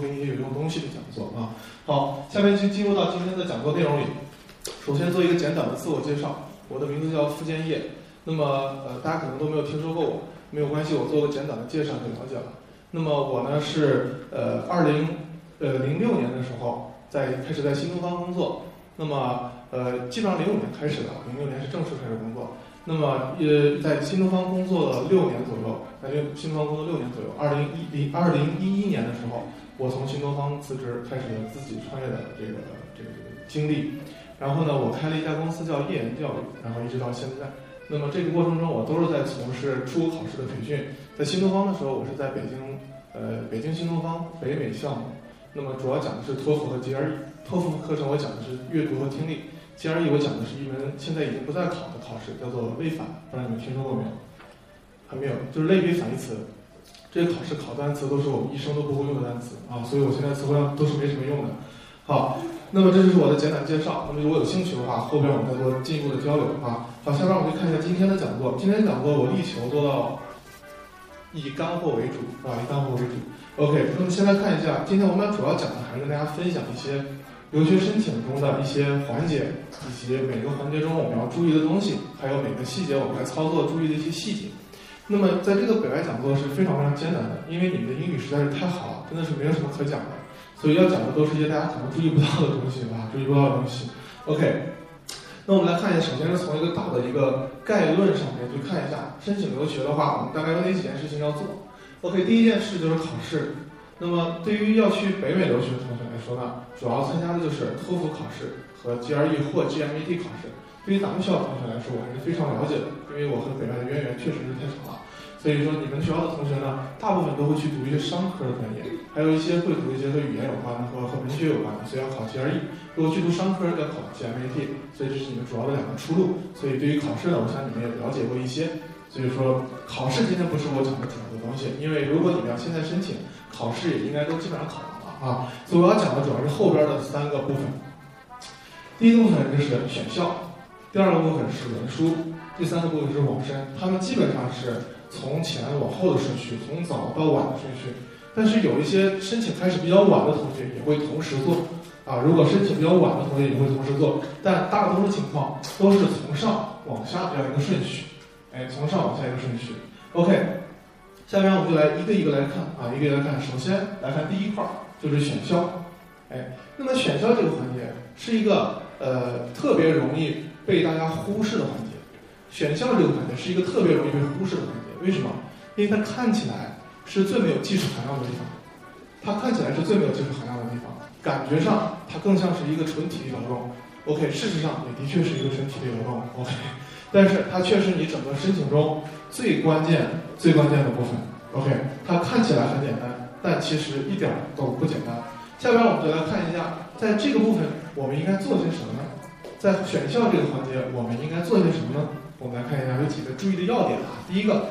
给你一些有用东西的讲座啊。好，下面就进入到今天的讲座内容里。首先做一个简短的自我介绍，我的名字叫付建业。那么呃，大家可能都没有听说过我，没有关系，我做个简短的介绍就了解了。那么我呢是呃二零呃零六年的时候在开始在新东方工作。那么呃基本上零五年开始的，零六年是正式开始工作。那么呃在新东方工作了六年左右，在新东方工作六年左右，二零一零二零一一年的时候。我从新东方辞职，开始了自己创业的这个这个经历。然后呢，我开了一家公司叫业研教育，然后一直到现在。那么这个过程中，我都是在从事出国考试的培训。在新东方的时候，我是在北京，呃，北京新东方北美项目。那么主要讲的是托福和 GRE。托福课程我讲的是阅读和听力，GRE 我讲的是一门现在已经不再考的考试，叫做微反，不知道你们听说过没有？还没有，就是类比反义词。这些考试考单词都是我们一生都不会用的单词啊，所以我现在词汇量都是没什么用的。好，那么这就是我的简短介绍。那么如果有兴趣的话，后边我们再做进一步的交流啊。好，下边我们就看一下今天的讲座。今天讲座我力求做到以干货为主啊，以干货为主。OK，那么先来看一下，今天我们主要讲的还是跟大家分享一些留学申请中的一些环节，以及每个环节中我们要注意的东西，还有每个细节我们在操作注意的一些细节。那么在这个北外讲座是非常非常艰难的，因为你们的英语实在是太好了，真的是没有什么可讲的，所以要讲的都是一些大家可能注意不到的东西啊，注意不到的东西。OK，那我们来看一下，首先是从一个大的一个概论上面去看一下，申请留学的话，我们大概有哪几件事情要做？OK，第一件事就是考试。那么对于要去北美留学的同学来说呢，主要参加的就是托福考试和 GRE 或 GMAT 考试。对于咱们学校同学来说，我还是非常了解的，因为我和北外的渊源确实是太长了。所以说，你们学校的同学呢，大部分都会去读一些商科的专业，还有一些会读一些和语言有关的和和文学有关的，所以要考 GRE。如果去读商科，要考 GMAT。所以这是你们主要的两个出路。所以对于考试呢，我想你们也了解过一些。所以说，考试今天不是我讲的主要的东西，因为如果你们要现在申请，考试也应该都基本上考完了啊。所以我要讲的主要是后边的三个部分。第一个部分就是选校。第二个部分是文书，第三个部分是网申，他们基本上是从前往后的顺序，从早到晚的顺序。但是有一些申请开始比较晚的同学也会同时做，啊，如果申请比较晚的同学也会同时做，但大多数情况都是从上往下这样一个顺序，哎，从上往下一个顺序。OK，下面我们就来一个一个来看啊，一个一个来看。首先来看第一块，就是选校，哎，那么选校这个环节是一个呃特别容易。被大家忽视的环节，选校这个环节是一个特别容易被忽视的环节。为什么？因为它看起来是最没有技术含量的地方，它看起来是最没有技术含量的地方，感觉上它更像是一个纯体力劳动。OK，事实上也的确是一个纯体力劳动。OK，但是它却是你整个申请中最关键、最关键的部分。OK，它看起来很简单，但其实一点都不简单。下边我们就来看一下，在这个部分我们应该做些什么呢？在选校这个环节，我们应该做些什么呢？我们来看一下有几个注意的要点啊。第一个，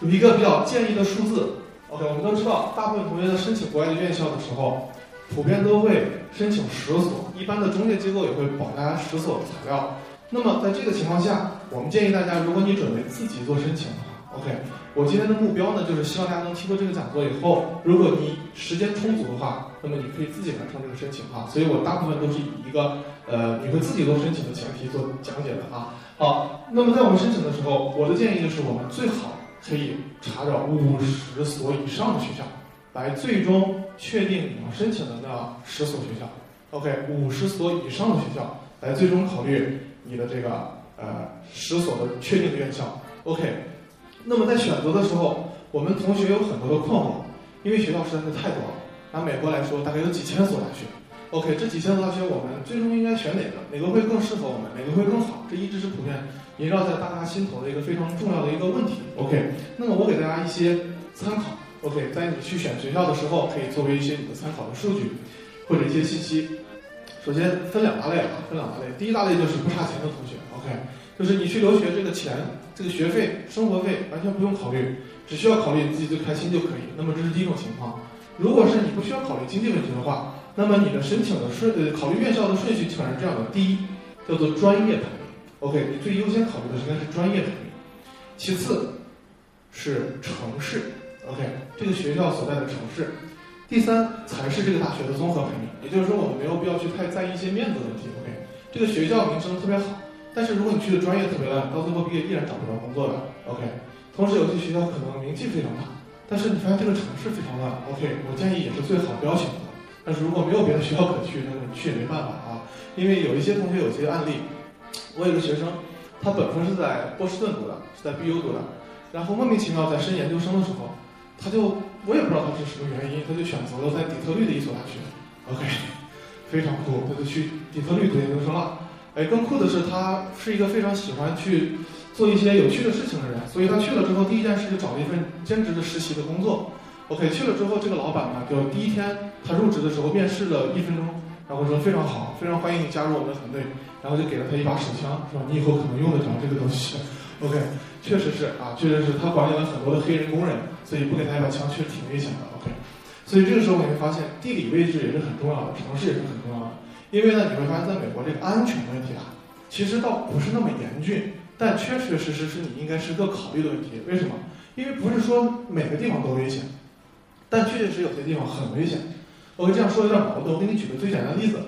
有一个比较建议的数字。OK，我们都知道，大部分同学在申请国外的院校的时候，普遍都会申请十所，一般的中介机构也会保大家十所的材料。那么在这个情况下，我们建议大家，如果你准备自己做申请的话，OK。我今天的目标呢，就是希望大家能听过这个讲座以后，如果你时间充足的话，那么你可以自己完成这个申请哈。所以我大部分都是以一个呃你会自己做申请的前提做讲解的哈。好，那么在我们申请的时候，我的建议就是我们最好可以查找五十所以上的学校，来最终确定你要申请的那十所学校。OK，五十所以上的学校来最终考虑你的这个呃十所的确定的院校。OK。那么在选择的时候，我们同学有很多的困惑，因为学校实在是太多了。拿美国来说，大概有几千所大学。OK，这几千所大学，我们最终应该选哪个？哪个会更适合我们？哪个会更好？这一直是普遍萦绕在大家心头的一个非常重要的一个问题。OK，那么我给大家一些参考。OK，在你去选学校的时候，可以作为一些你的参考的数据或者一些信息。首先分两大类啊，分两大类。第一大类就是不差钱的同学。OK，就是你去留学这个钱。这个学费、生活费完全不用考虑，只需要考虑你自己最开心就可以。那么这是第一种情况。如果是你不需要考虑经济问题的话，那么你的申请的顺呃考虑院校的顺序基本上是这样的：第一，叫做专业排名，OK，你最优先考虑的应该是专业排名；其次是城市，OK，这个学校所在的城市；第三才是这个大学的综合排名。也就是说，我们没有必要去太在意一些面子问题。OK，这个学校名声特别好，但是如果你去的专业特别烂，到最后毕业依然找不到工作的。OK，同时有些学校可能名气非常大，但是你发现这个城市非常乱。OK，我建议也是最好不要选择。但是如果没有别的学校可去，那你去也没办法啊。因为有一些同学有些案例，我有个学生，他本科是在波士顿读的，是在 BU 读的，然后莫名其妙在申研究生的时候，他就我也不知道他是什么原因，他就选择了在底特律的一所大学。OK，非常酷，他就去底特律读研究生了。哎，更酷的是他是一个非常喜欢去做一些有趣的事情的人，所以他去了之后，第一件事就找了一份兼职的实习的工作。OK，去了之后，这个老板呢，就第一天他入职的时候面试了一分钟，然后说非常好，非常欢迎你加入我们的团队，然后就给了他一把手枪，是吧？你以后可能用得着这个东西。OK，确实是啊，确实是他管理了很多的黑人工人，所以不给他一把枪确实挺危险的。OK，所以这个时候你会发现地理位置也是很重要的，城市也是很重要的，因为呢，你会发现在美国这个安全问题啊，其实倒不是那么严峻，但确确实实是你应该时刻考虑的问题。为什么？因为不是说每个地方都危险。但确确实有些地方很危险。我这样说有点矛盾，我给你举个最简单的例子。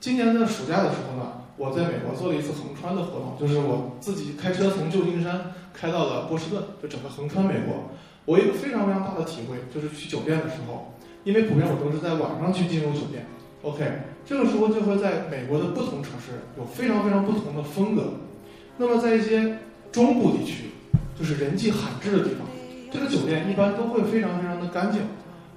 今年的暑假的时候呢，我在美国做了一次横穿的活动，就是我自己开车从旧金山开到了波士顿，就整个横穿美国。我有一个非常非常大的体会，就是去酒店的时候，因为普遍我都是在晚上去进入酒店。OK，这个时候就会在美国的不同城市有非常非常不同的风格。那么在一些中部地区，就是人迹罕至的地方，这个酒店一般都会非常非常的干净。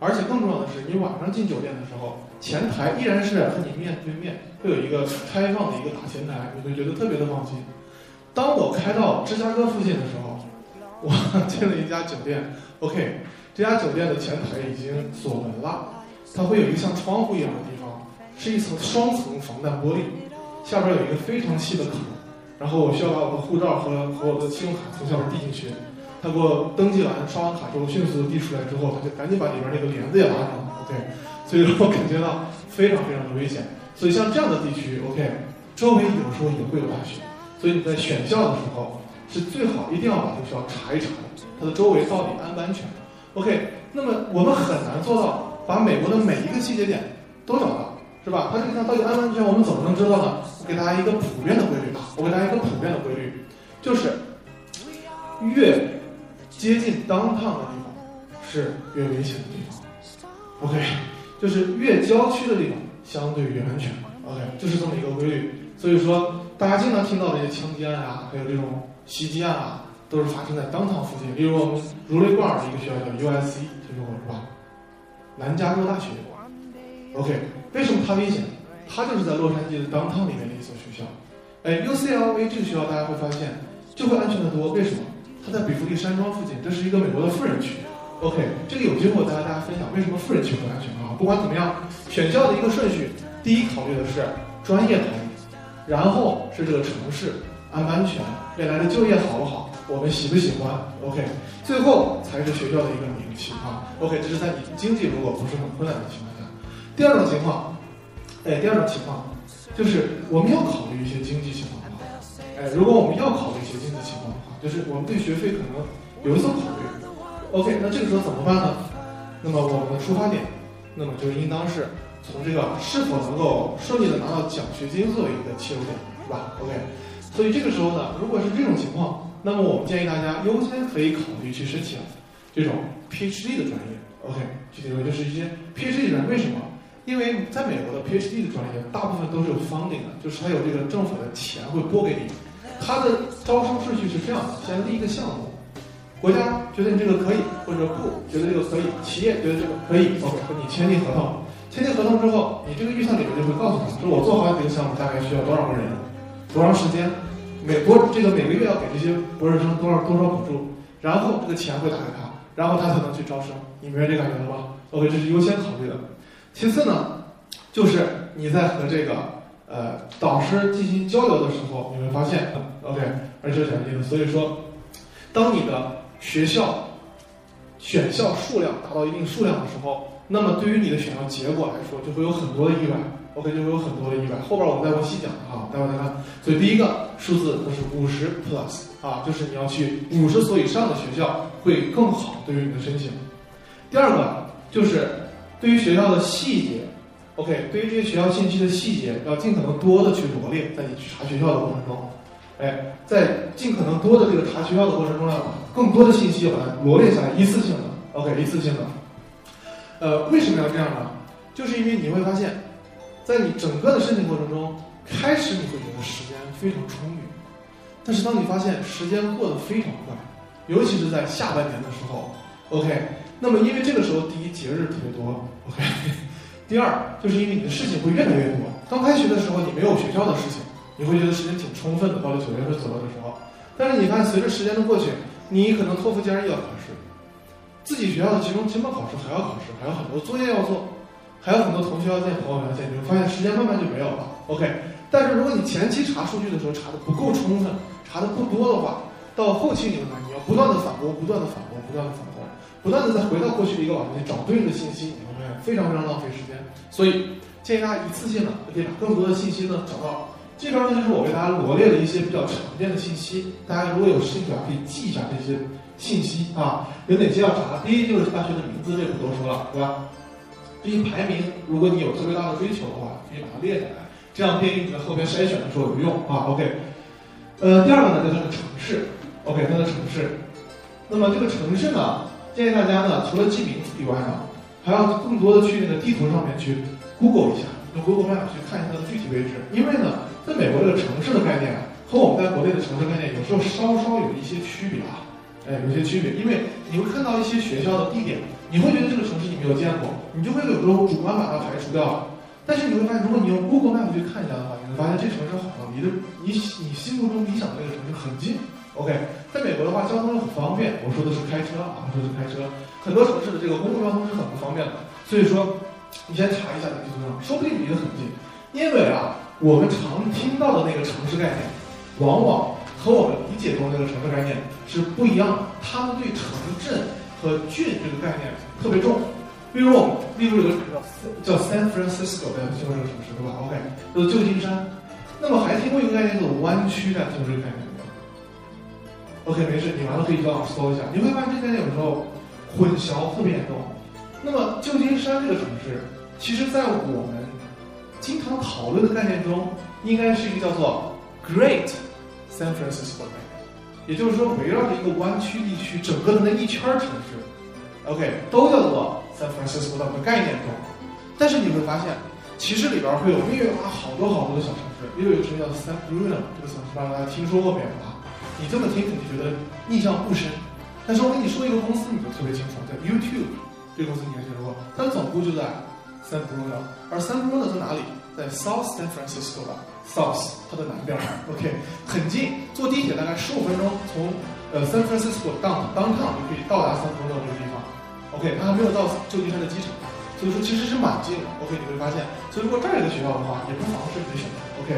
而且更重要的是，你晚上进酒店的时候，前台依然是和你面对面，会有一个开放的一个大前台，你会觉得特别的放心。当我开到芝加哥附近的时候，我进了一家酒店，OK，这家酒店的前台已经锁门了，它会有一个像窗户一样的地方，是一层双层防弹玻璃，下边有一个非常细的孔，然后我需要把我的护照和和我的信用卡从下边递进去。他给我登记完，刷完卡之后，迅速递出来之后，他就赶紧把里边那个帘子也拉上了。OK，所以说我感觉到非常非常的危险。所以像这样的地区，OK，周围有时候也会有大学，所以你在选校的时候是最好一定要把这个学校查一查，它的周围到底安不安全？OK，那么我们很难做到把美国的每一个细节点都找到，是吧？它这个地方到底安不安全，我们怎么能知道呢？给大家一个普遍的规律吧，我给大家一个普遍的规律，就是越接近 downtown 的地方是越危险的地方，OK，就是越郊区的地方相对越安全，OK，就是这么一个规律。所以说，大家经常听到的一些枪击案啊，还有这种袭击案啊，都是发生在 downtown 附近。例如我们如雷贯耳的一个学校叫 USC，听说过是吧？南加州大学，OK，为什么它危险？它就是在洛杉矶的 downtown 里面的一所学校。哎，UCLA 这个学校大家会发现就会安全的多，为什么？它在比弗利山庄附近，这是一个美国的富人区。OK，这个有机会我再和大家分享为什么富人区很安全啊。不管怎么样，选校的一个顺序，第一考虑的是专业排名，然后是这个城市安不安全，未来的就业好不好，我们喜不喜欢。OK，最后才是学校的一个名气啊。OK，这是在你经济如果不是很困难的情况下。第二种情况，哎，第二种情况就是我们要考虑一些经济情况的话，哎，如果我们要考虑一些经济情况的话。就是我们对学费可能有一所考虑，OK，那这个时候怎么办呢？那么我们的出发点，那么就应当是从这个是否能够顺利的拿到奖学金作为一个切入点，是吧？OK，所以这个时候呢，如果是这种情况，那么我们建议大家优先可以考虑去申请这种 PhD 的专业，OK，具体说就是一些 PhD 专业，为什么？因为在美国的 PhD 的专业大部分都是有 funding 的，就是它有这个政府的钱会拨给你。它的招生顺序是这样的：先立一个项目，国家觉得你这个可以，或者不觉得这个可以，企业觉得这个可以，OK，你签订合同。签订合同之后，你这个预算里面就会告诉他，说我做好这个项目大概需要多少个人，多长时间，每多这个每个月要给这些博士生多少多少补助，然后这个钱会打给他，然后他才能去招生。你明白这感觉了吧？OK，这是优先考虑的。其次呢，就是你在和这个。呃，导师进行交流的时候，你会发现，OK，而且奖励的。所以说，当你的学校选校数量达到一定数量的时候，那么对于你的选校结果来说，就会有很多的意外，OK，就会有很多的意外。后边我们再会细讲啊，待会再看。所以第一个数字就是五十 plus 啊，就是你要去五十所以上的学校会更好，对于你的申请。第二个就是对于学校的细节，OK，对于这些学校信息的细节，要尽可能多的去罗列，在你去查学校的过程中，哎，在尽可能多的这个查学校的过程中，要更多的信息把它罗列下来，一次性的，OK，一次性的。呃，为什么要这样呢？就是因为你会发现，在你整个的申请过程中，开始你会觉得时间非常充裕，但是当你发现时间过得非常快，尤其是在下半年的时候，OK，那么因为这个时候第一节日特别多，OK，第二就是因为你的事情会越来越多。刚开学的时候你没有学校的事情，你会觉得时间挺充分的，到了九月份左右的时候。但是你看，随着时间的过去，你可能托福 GRE 要考试，自己学校的期中、期末考试还要考试，还有很多作业要做。还有很多同学要见，朋友要见，你会发现时间慢慢就没有了。OK，但是如果你前期查数据的时候查的不够充分，查的不多的话，到后期你会发现你要不断的反驳，不断的反驳，不断的反驳，不断的再回到过去的一个网站去找对应的信息，你会发现非常非常浪费时间。所以建议大家一次性的可以把更多的信息呢找到。这边呢就是我给大家罗列了一些比较常见的信息，大家如果有兴趣啊，可以记一下这些信息啊，有哪些要查？第一就是大学的名字，这不多说了，对吧？这些排名，如果你有特别大的追求的话，可以把它列下来，这样便于你在后边筛选的时候有用啊。OK，呃，第二个呢，就是它的城市，OK，它的城市。那么这个城市呢，建议大家呢，除了记名字以外呢，还要更多的去那个地图上面去 Google 一下，用 Google Map 去看一下它的具体位置。因为呢，在美国这个城市的概念和我们在国内的城市概念有时候稍稍有一些区别啊，哎，有些区别，因为你会看到一些学校的地点。你会觉得这个城市你没有见过，你就会有时候主观把它排除掉。但是你会发现，如果你用 Google Map 去看一下的话，你会发现这城市好像离的你你心目中理想的这个城市很近。OK，在美国的话，交通很方便。我说的是开车啊，我说的是开车。很多城市的这个公共交通是很不方便的，所以说你先查一下在地图上，说不定离得很近。因为啊，我们常听到的那个城市概念，往往和我们理解中那个城市概念是不一样的。他们对城镇。和郡这个概念特别重，例如我们，例如有个叫 San Francisco，大家听过这个城市对吧？OK，就是旧金山。那么还听过一个概念叫做湾区，大家听过这个概念？OK，没事，你完了可以上网搜一下，你会发现这概念有时候混淆特别严重。那么旧金山这个城市，其实在我们经常讨论的概念中，应该是一个叫做 Great San Francisco。也就是说，围绕着一个湾区地区，整个的那一圈城市，OK，都叫做 San Francisco 的概念中。但是你会发现，其实里边会有密密麻好多好多的小城市。例如有个城市叫 San Bruno，这个城市不知道大家听说过没有？你这么听肯定觉得印象不深。但是我跟你说一个公司，你就特别清楚，叫 YouTube。这个公司你还听说过，它的总部就在 San Bruno，而 San Bruno 在哪里？在 South San Francisco 的 South，它的南边，OK，很近，坐地铁大概十五分钟，从呃 San Francisco down downtown 就可以到达 San Bruno 这个地方，OK，它还没有到旧金山的机场，所以说其实是蛮近的，OK，你会发现，所以如果这儿有个学校的话，也不妨是可以选择，OK，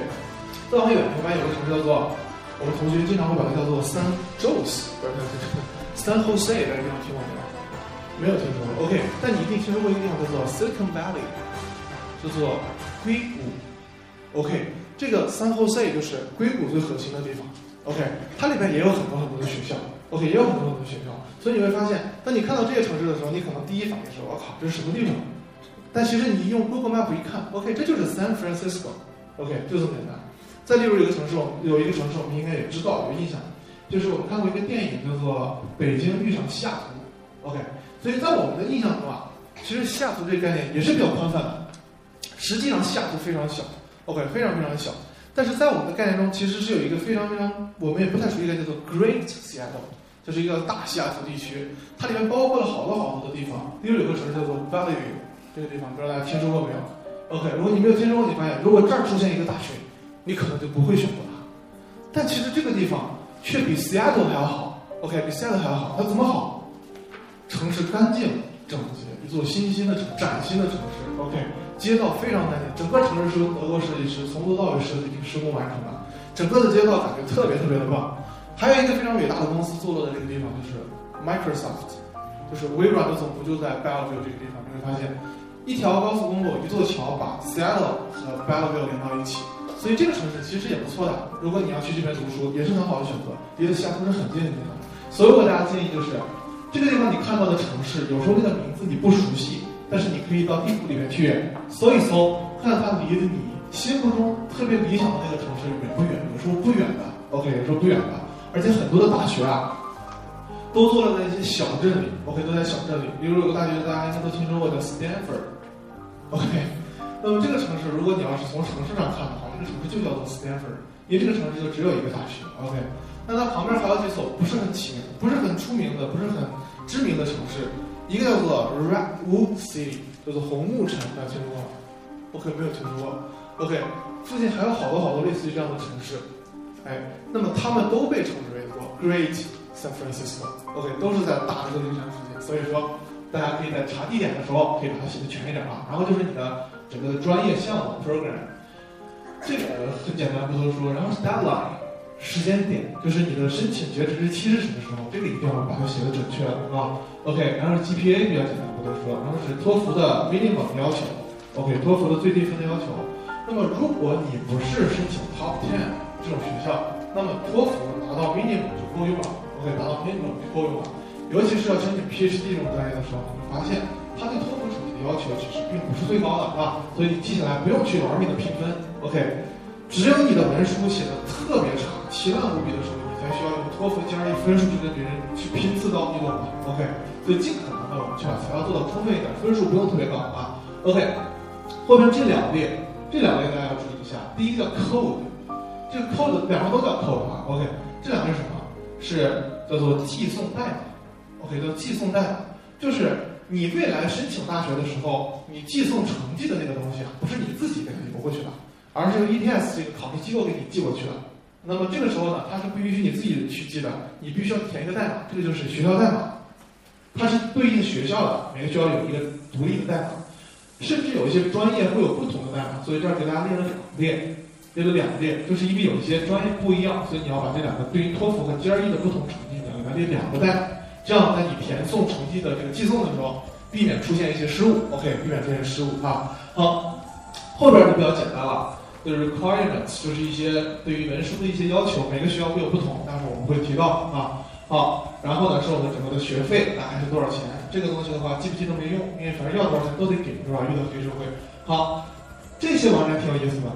再往远，你会发现有个城市叫做，我们同学经常会把它叫做 San Jose，不是 San Jose，这个地方听过没有？没有听说过，OK，但你一定听说过一个地方叫做 Silicon Valley，叫做硅谷，OK。这个 San Jose 就是硅谷最核心的地方，OK，它里边也有很多很多的学校，OK，也有很多很多学校，所以你会发现，当你看到这些城市的时候，你可能第一反应是我靠，这是什么地方？但其实你用 Google Map 一看，OK，这就是 San Francisco，OK，就这么简单。再例如一个城市，我们有一个城市我们应该也知道有印象，就是我们看过一个电影叫做《北京遇上西雅图》，OK，所以在我们的印象中啊，其实西雅图这个概念也是比较宽泛的，实际上西雅图非常小。OK，非常非常小，但是在我们的概念中，其实是有一个非常非常我们也不太熟悉的叫做 Great Seattle，就是一个大西雅图地区，它里面包括了好多好多的地方。例如有个城市叫做 Valley 这个地方不知道大家听说过没有？OK，如果你没有听说过，你发现如果这儿出现一个大学，你可能就不会选择它。但其实这个地方却比 Seattle 还要好。OK，比 Seattle 还要好，它怎么好？城市干净整洁，一座新兴的城，崭新的城市。OK。街道非常干净，整个城市是由德国设计师从头到尾设计施工完成的，整个的街道感觉特别特别的棒。还有一个非常伟大的公司坐落在这个地方，就是 Microsoft，就是微软的总部就在 Bellevue 这个地方。你会发现，一条高速公路，一座桥把 Seattle 和 Bellevue 连到一起，所以这个城市其实也不错的。如果你要去这边读书，也是很好的选择，离得西雅图是很近的地方。所以我给大家建议就是，这个地方你看到的城市，有时候那个名字你不熟悉，但是你可以到地图里面去搜一搜，看它离的你心目中特别理想的那个城市远不远？有时候不远的，OK，有时候不远的，而且很多的大学啊，都坐落在一些小镇里，OK，都在小镇里。比如有个大学，大家应该都听说过叫 Stanford，OK。那么这个城市，如果你要是从城市上看的话，这个城市就叫做 Stanford，因为这个城市就只有一个大学，OK。那它旁边还有几所不是很起名、不是很出名的、不是很知名的城市，一个叫做 Redwood City，叫做红木城，大家听说过吗？OK，没有听说过。OK，附近还有好多好多类似于这样的城市，哎，那么他们都被称之为做 Great San Francisco，OK，都是在大的旧金山附近，所以说大家可以在查地点的时候可以把它写的全一点啊。然后就是你的整个专业项目 program，这个很简单不多说。然后是 deadline。时间点就是你的申请截止日期是什么时候？这个一定要把它写的准确啊。OK，然后是 GPA 比较简单，不多说。然后是托福的 minimum 要求，OK，托福的最低分的要求。那么如果你不是申请 Top Ten 这种学校，那么托福达到 minimum 就够用了，OK，达到 minimum 就够用了。尤其是要申请 PhD 这种专业的时候，你会发现它对托福要求其实并不是最高的啊，所以你记下来不用去玩命的拼分，OK。只有你的文书写的特别差、奇烂无比的时候，你才需要用托福 GRE 分数去跟别人去拼刺刀，你懂吗？OK，所以尽可能的我们去把材料做到充分一点，分数不用特别高啊。OK，后面这两列，这两列大家要注意一下。第一个 code，这个 code 两个都叫 code 啊。OK，这两个是什么？是叫做寄送代码。OK，叫寄送代码，就是你未来申请大学的时候，你寄送成绩的那个东西啊，不是你自己给它邮过去的。而是由 ETS 这个考试机构给你寄过去了，那么这个时候呢，它是不允许你自己去寄的，你必须要填一个代码，这个就是学校代码，它是对应学校的，每个学校有一个独立的代码，甚至有一些专业会有不同的代码，所以这儿给大家列了两列，列了两列，就是因为有一些专业不一样，所以你要把这两个对于托福和 GRE 的不同成绩，你要给它列两个代码，这样在你填送成绩的这个寄送的时候，避免出现一些失误，OK，避免出现失误啊。好，后边就比较简单了。就是 requirements，就是一些对于文书的一些要求，每个学校会有不同，但是我们会提到啊。好，然后呢是我们整个的学费大概是多少钱？这个东西的话，记不记都没用，因为反正要多少钱都得给，是吧？遇到黑社会。好，这些网站挺有意思的，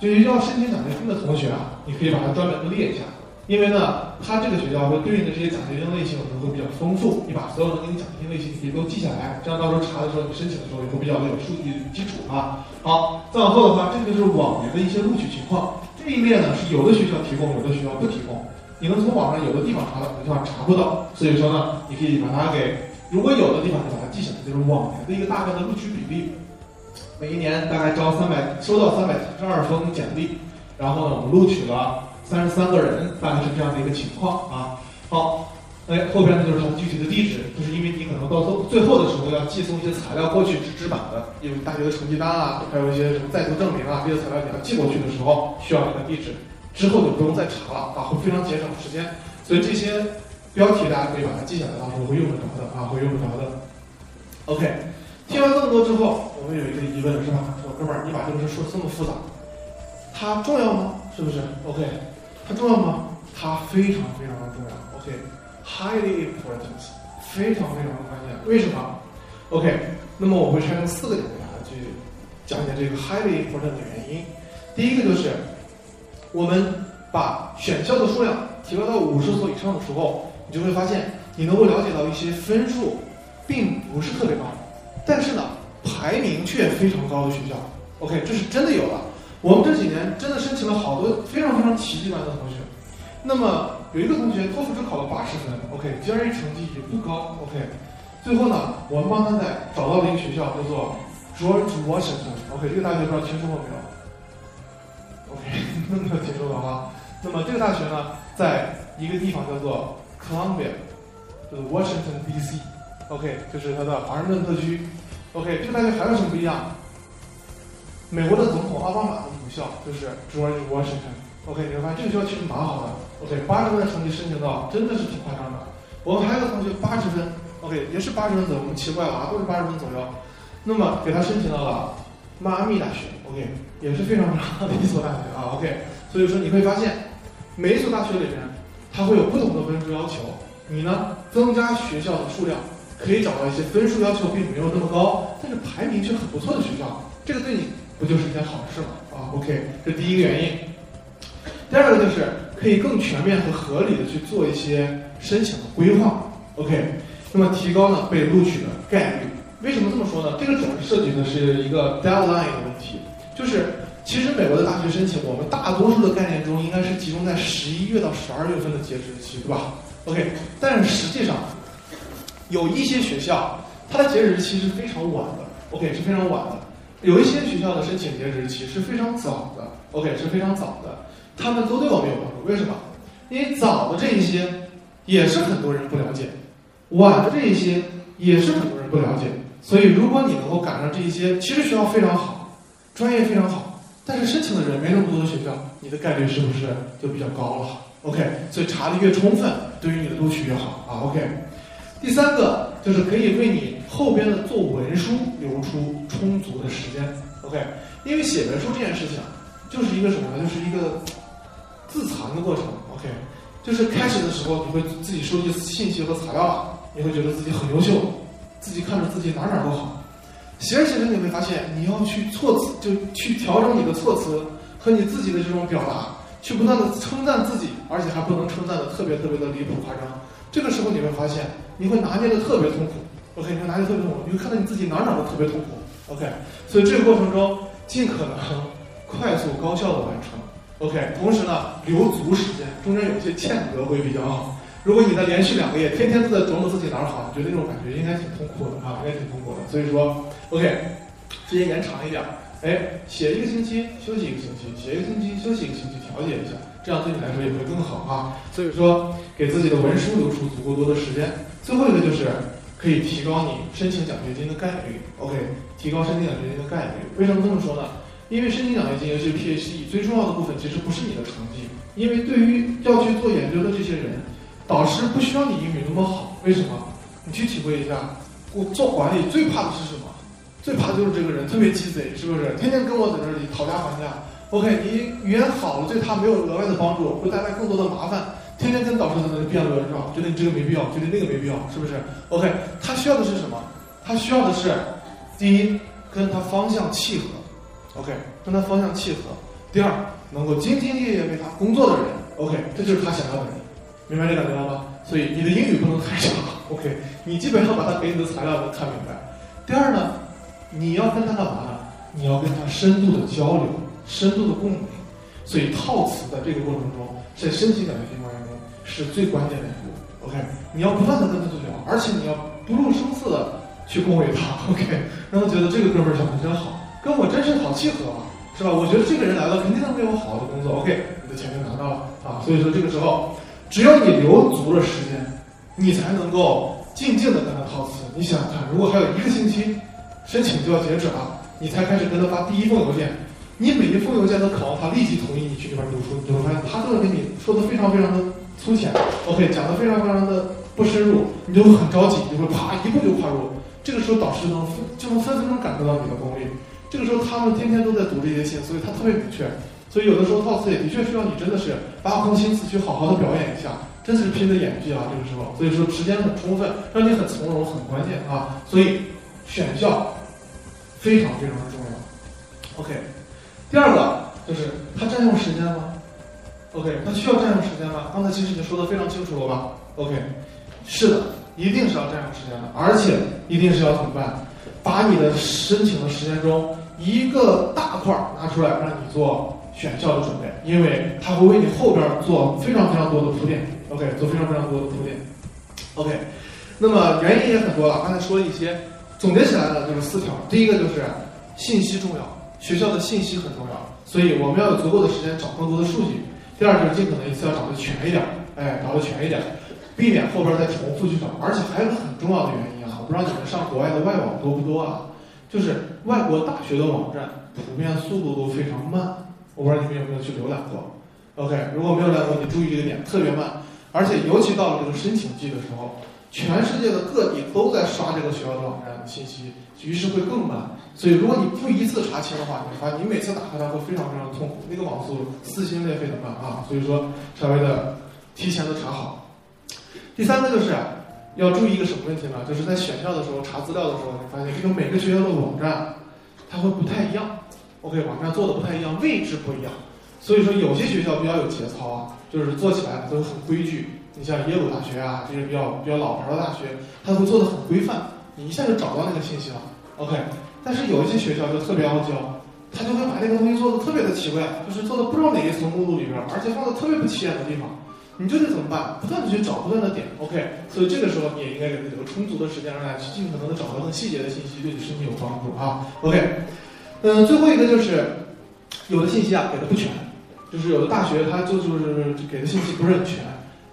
就是要申请奖学金的同学啊，你可以把它专门的列一下，因为呢，它这个学校会对应的这些奖学金类型可能会比较丰富，你把所有能给你奖学金类型也都记下来，这样到时候查的时候你申请的时候也会比较的有数据基础啊。好，再往后的话，这个就是往年的一些录取情况。这一列呢是有的学校提供，有的学校不提供。你能从网上有的地方查到，有的地方查不到。所以说呢，你可以把它给，如果有的地方就把它记下来，就是往年的一个大概的录取比例。每一年大概招三百，收到三百七十二封简历，然后呢，我们录取了三十三个人，大概是这样的一个情况啊。好。哎，后边呢就是他们具体的地址，就是因为你可能到最最后的时候要寄送一些材料过去，纸质版的，因为大学的成绩单啊，还有一些什么在读证明啊，这些材料你要寄过去的时候，需要这个地址，之后就不用再查了啊，会非常节省时间。所以这些标题大家可以把它记下来，到时候会用得着的啊，会用得着的。OK，听完这么多之后，我们有一个疑问是吧？说哥们儿，你把这个事说这么复杂，它重要吗？是不是？OK，它重要吗？它非常非常的重要。OK。Highly important，非常非常的关键。为什么？OK，那么我会拆成四个点给大家去讲解这个 highly important 的原因。第一个就是，我们把选校的数量提高到五十所以上的时候，你就会发现，你能够了解到一些分数并不是特别高，但是呢，排名却非常高的学校。OK，这是真的有的。我们这几年真的申请了好多非常非常奇迹般的同学。那么。有一个同学托福只考了八十分，OK，GRE 成绩也不高，OK。最后呢，我们帮他在找到了一个学校，叫做 George Washington，OK，这个大学不知道听说过没有？OK，没有听说过啊。那么这个大学呢，在一个地方叫做 Columbia，就是 Washington DC，OK，就是它的华盛顿特区。OK，这个大学还有什么不一样？美国的总统奥巴马校就是 George Washington。OK，你会发现这个学校其实蛮好的。OK，八十分的成绩申请到真的是挺夸张的。我们还有个同学八十分，OK，也是八十分左右。我们奇怪了啊，都是八十分左右。那么给他申请到了迈阿密大学，OK，也是非常非常好的一所大学啊。OK，所以说你会发现每一所大学里面它会有不同的分数要求。你呢增加学校的数量，可以找到一些分数要求并没有那么高，但是排名却很不错的学校，这个对你不就是一件好事吗？啊，OK，这第一个原因。第二个就是可以更全面和合理的去做一些申请的规划，OK，那么提高呢被录取的概率。为什么这么说呢？这个主要涉及的是一个 deadline 的问题，就是其实美国的大学申请，我们大多数的概念中应该是集中在十一月到十二月份的截止期，对吧？OK，但是实际上有一些学校它的截止日期是非常晚的，OK 是非常晚的，有一些学校的申请截止日期是非常早的，OK 是非常早的，他们都对我们有帮助，为什么？因为早的这一些也是很多人不了解，晚的这一些也是很多人不了解。所以，如果你能够赶上这一些，其实学校非常好，专业非常好，但是申请的人没那么多的学校，你的概率是不是就比较高了？OK，所以查的越充分，对于你的录取越好啊。OK，第三个就是可以为你后边的做文书留出充足的时间。OK，因为写文书这件事情，就是一个什么呢？就是一个自残的过程。OK，就是开始的时候你会自己收集信息和材料了，你会觉得自己很优秀。自己看着自己哪哪都好，写着写着你会发现，你要去措辞，就去调整你的措辞和你自己的这种表达，去不断的称赞自己，而且还不能称赞的特别特别的离谱夸张。这个时候你会发现，你会拿捏的特别痛苦。OK，你会拿捏特别痛苦，你会看到你自己哪哪都特别痛苦。OK，所以这个过程中尽可能快速高效的完成。OK，同时呢留足时间，中间有些间隔会比较好。如果你在连续两个月天天都在琢磨自己哪儿好，你觉得那种感觉应该挺痛苦的啊，应该挺痛苦的。所以说，OK，时间延长一点，哎，写一个星期，休息一个星期，写一个星期，休息一个星期，调节一下，这样对你来说也会更好啊。所以说，给自己的文书留出足够多的时间。最后一个就是可以提高你申请奖学金的概率，OK，提高申请奖学金的概率。为什么这么说呢？因为申请奖学金，尤其是 PhD，最重要的部分其实不是你的成绩，因为对于要去做研究的这些人。导师不需要你英语那么好，为什么？你去体会一下，我做管理最怕的是什么？最怕的就是这个人特别鸡贼，是不是？天天跟我在这里讨价还价。OK，你语言好了，对他没有额外的帮助，会带来更多的麻烦。天天跟导师在那辩论，是吧？觉得你这个没必要，觉得那个没必要，是不是？OK，他需要的是什么？他需要的是，第一，跟他方向契合，OK，跟他方向契合。第二，能够兢兢业业为他工作的人，OK，这就是他想要的人。明白这感觉了吗？所以你的英语不能太差，OK？你基本上把他给你的材料能看明白。第二呢，你要跟他干嘛呢？你要跟他深度的交流，深度的共鸣。所以套词的这个过程中，在申请奖学金过程中是最关键的一步，OK？你要不断的跟他去聊，而且你要不露声色的去恭维他，OK？让他觉得这个哥们儿讲的真好，跟我真是好契合啊，是吧？我觉得这个人来了肯定能给我好的工作，OK？你的钱就拿到了啊。所以说这个时候。只要你留足了时间，你才能够静静的跟他套词。你想想看，如果还有一个星期，申请就要截止了，你才开始跟他发第一封邮件，你每一封邮件都渴望他立即同意你去这边读书，你就会发现他都会跟你说的非常非常的粗浅，OK，讲的非常非常的不深入，你就会很着急，你会啪一步就跨入。这个时候导师能就能分分钟感受到你的功力。这个时候他们天天都在读这些信，所以他特别明确。所以有的时候套词也的确需要你真的是挖空心思去好好的表演一下，真的是拼的演技啊！这个时候，所以说时间很充分，让你很从容，很关键啊！所以选校非常非常的重要。OK，第二个就是它占用时间吗？OK，它需要占用时间吗？刚才其实已经说的非常清楚了吧？OK，是的，一定是要占用时间的，而且一定是要怎么办？把你的申请的时间中一个大块拿出来让你做。选校的准备，因为他会为你后边做非常非常多的铺垫，OK，做非常非常多的铺垫，OK。那么原因也很多了，刚才说了一些，总结起来呢就是四条。第一个就是信息重要，学校的信息很重要，所以我们要有足够的时间找更多的数据。第二就是尽可能一次要找的全一点，哎，找的全一点，避免后边再重复去找。而且还有个很重要的原因啊，我不知道你们上国外的外网多不多啊？就是外国大学的网站普遍速度都非常慢。我不知道你们有没有去浏览过，OK，如果没有浏览过，你注意这个点，特别慢，而且尤其到了这个申请季的时候，全世界的各地都在刷这个学校的网站的信息，于是会更慢。所以如果你不一次查清的话，你发现你每次打开它会非常非常痛苦，那个网速撕心裂肺的慢啊。所以说稍微的提前的查好。第三个就是要注意一个什么问题呢？就是在选校的时候查资料的时候，你发现这个每个学校的网站它会不太一样。OK，网站做的不太一样，位置不一样。所以说有些学校比较有节操啊，就是做起来都很规矩。你像耶鲁大学啊，这些比较比较老牌的大学，它会做的很规范，你一下就找到那个信息了。OK，但是有一些学校就特别傲娇，他就会把那个东西做的特别的奇怪，就是做的不知道哪一层目录里边，而且放的特别不起眼的地方，你就得怎么办？不断的去找，不断的点。OK，所以这个时候你也应该给他留充足的时间，让他去尽可能的找到更细节的信息，对你申请有帮助啊。OK，嗯，最后一个就是有的信息啊给的不全。就是有的大学，它就就是给的信息不是很全，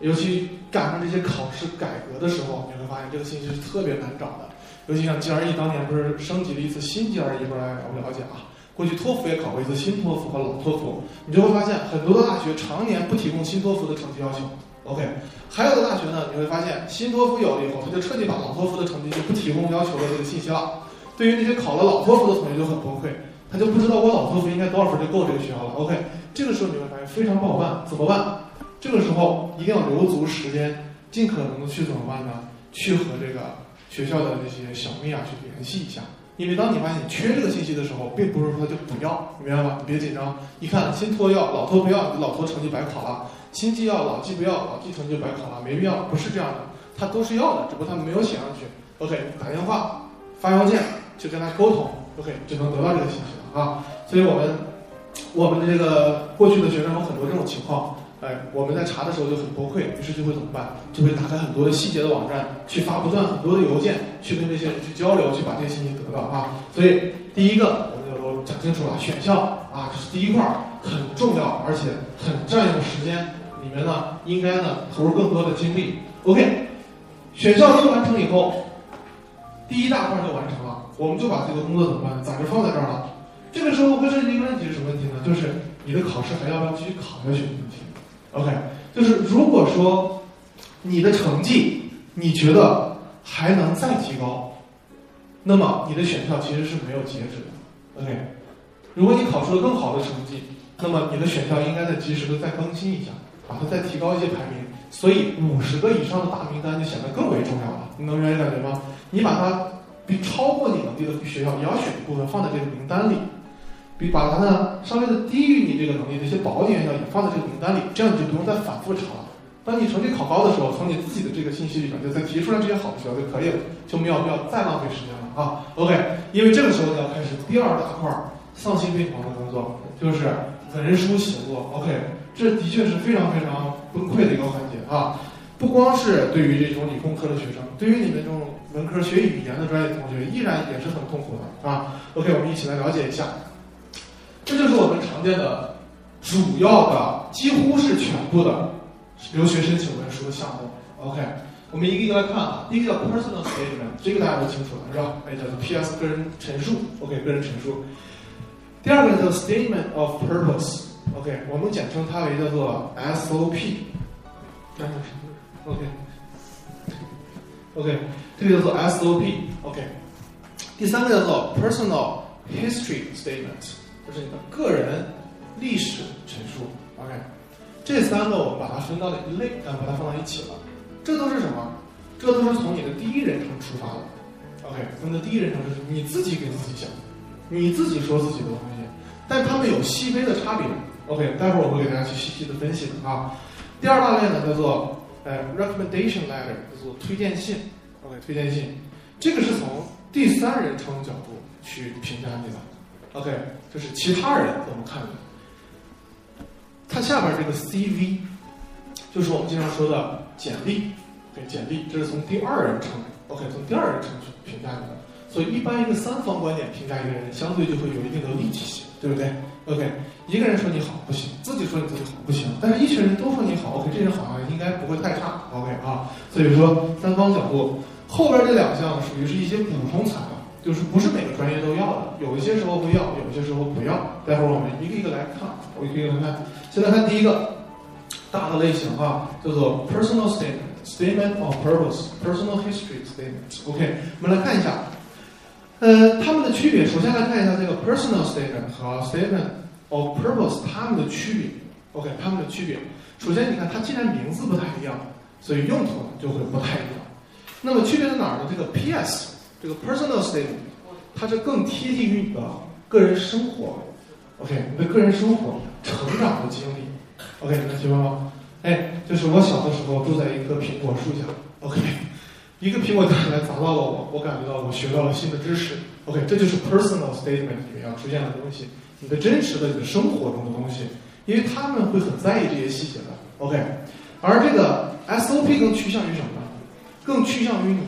尤其赶上这些考试改革的时候，你会发现这个信息是特别难找的。尤其像 GRE 当年不是升级了一次新 GRE，不知道了不了解啊？过去托福也考过一次新托福和老托福，你就会发现很多的大学常年不提供新托福的成绩要求。OK，还有的大学呢，你会发现新托福有了以后，他就彻底把老托福的成绩就不提供要求的这个信息了。对于那些考了老托福的同学就很崩溃，他就不知道我老托福应该多少分就够这个学校了。OK。这个时候你会发现非常不好办，怎么办？这个时候一定要留足时间，尽可能的去怎么办呢？去和这个学校的这些小蜜啊去联系一下。因为当你发现你缺这个信息的时候，并不是说就不要，你明白吗？你别紧张，一看新托要，老托不要，老托成绩白考了；新季要，老季不要，老季成绩白考了，没必要，不是这样的，他都是要的，只不过他没有写上去。OK，打电话、发邮件去跟他沟通，OK 就能得到这个信息了啊。所以我们。我们的这个过去的学生有很多这种情况，哎，我们在查的时候就很崩溃，于是就会怎么办？就会打开很多的细节的网站，去发不断很多的邮件，去跟这些人去交流，去把这些信息得到啊。所以第一个我们就都讲清楚了，选校啊，这是第一块儿很重要，而且很占用时间，里面呢应该呢投入更多的精力。OK，选校都完成以后，第一大块就完成了，我们就把这个工作怎么办？咋就放在这儿了？这个时候会涉及一个问题是什么问题呢？就是你的考试还要不要继续考下去的问题。OK，就是如果说你的成绩你觉得还能再提高，那么你的选校其实是没有截止的。OK，如果你考出了更好的成绩，那么你的选校应该再及时的再更新一下，把它再提高一些排名。所以五十个以上的大名单就显得更为重要了。你能明白感觉吗？你把它比超过你能力的学校你要选的部分放在这个名单里。比把它呢稍微的低于你这个能力的一些保底院校也放在这个名单里，这样你就不用再反复查了。当你成绩考高的时候，从你自己的这个信息里面就再提出来这些好的学校就可以了，就没有必要再浪费时间了啊。OK，因为这个时候呢要开始第二大块丧心病狂的工作，就是文书写作。OK，这的确是非常非常崩溃的一个环节啊。不光是对于这种理工科的学生，对于你们这种文科学语言的专业同学，依然也是很痛苦的啊。OK，我们一起来了解一下。这就是我们常见的、主要的、几乎是全部的留学申请文书的项目。OK，我们一个一个来看啊。第一个叫 personal statement，这个大家都清楚了，是吧？哎，叫做 PS 个人陈述。OK，个人陈述。第二个叫做 statement of purpose。OK，我们简称它为叫做 SOP。OK。OK，这个叫做 SOP。OK。第三个叫做 personal history statement。就是你的个人历史陈述，OK，这三个我们把它分到了一类，啊，把它放到一起了。这都是什么？这都是从你的第一人称出发的，OK，你的第一人称就是你自己给自己讲，你自己说自己的东西，但他们有细微的差别，OK，待会儿我会给大家去细细的分析的啊。第二大类呢叫做呃 recommendation letter，叫做推荐信，OK，推荐信，这个是从第三人称角度去评价你的。OK，就是其他人怎么看的？它下边这个 CV，就是我们经常说的简历。OK，简历这是从第二人称，OK，从第二人称去评价你的。所以一般一个三方观点评价一个人，相对就会有一定的立体性，对不对？OK，一个人说你好不行，自己说你自己好不行，但是一群人都说你好，OK，这人好像应该不会太差，OK 啊。所以说三方角度，后边这两项属于是一些补充材料。就是不是每个专业都要的，有一些时候会要，有一些时候不要。待会儿我们一个一个来看，我一个一个来看。先来看第一个大的类型啊，叫做 personal statement，statement of purpose，personal history statement。OK，我们来看一下，呃，它们的区别。首先来看一下这个 personal statement 和 statement of purpose 它们的区别。OK，它们的区别。首先你看，它既然名字不太一样，所以用途就会不太一样。那么区别在哪儿呢？这个 PS 这个 personal statement，它是更贴近于你的个人生活，OK，你的个人生活成长的经历，OK，能听懂吗？哎，就是我小的时候住在一棵苹果树下，OK，一个苹果掉下来砸到了我，我感觉到我学到了新的知识，OK，这就是 personal statement 里面要出现的东西，你的真实的你的生活中的东西，因为他们会很在意这些细节的，OK，而这个 SOP 更趋向于什么呢？更趋向于你。